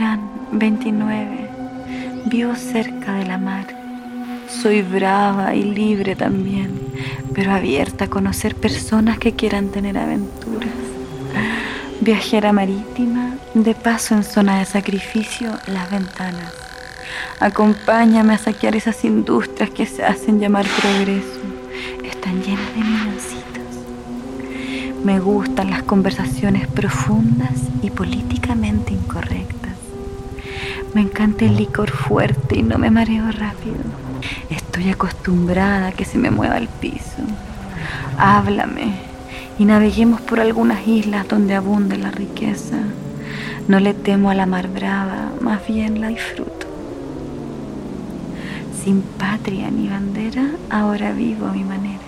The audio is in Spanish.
Fran, 29. Vivo cerca de la mar. Soy brava y libre también, pero abierta a conocer personas que quieran tener aventuras. Viajera marítima, de paso en zona de sacrificio, las ventanas. Acompáñame a saquear esas industrias que se hacen llamar progreso. Están llenas de niñoncitos. Me gustan las conversaciones profundas y políticamente. Me encanta el licor fuerte y no me mareo rápido. Estoy acostumbrada a que se me mueva el piso. Háblame y naveguemos por algunas islas donde abunde la riqueza. No le temo a la mar brava, más bien la disfruto. Sin patria ni bandera, ahora vivo a mi manera.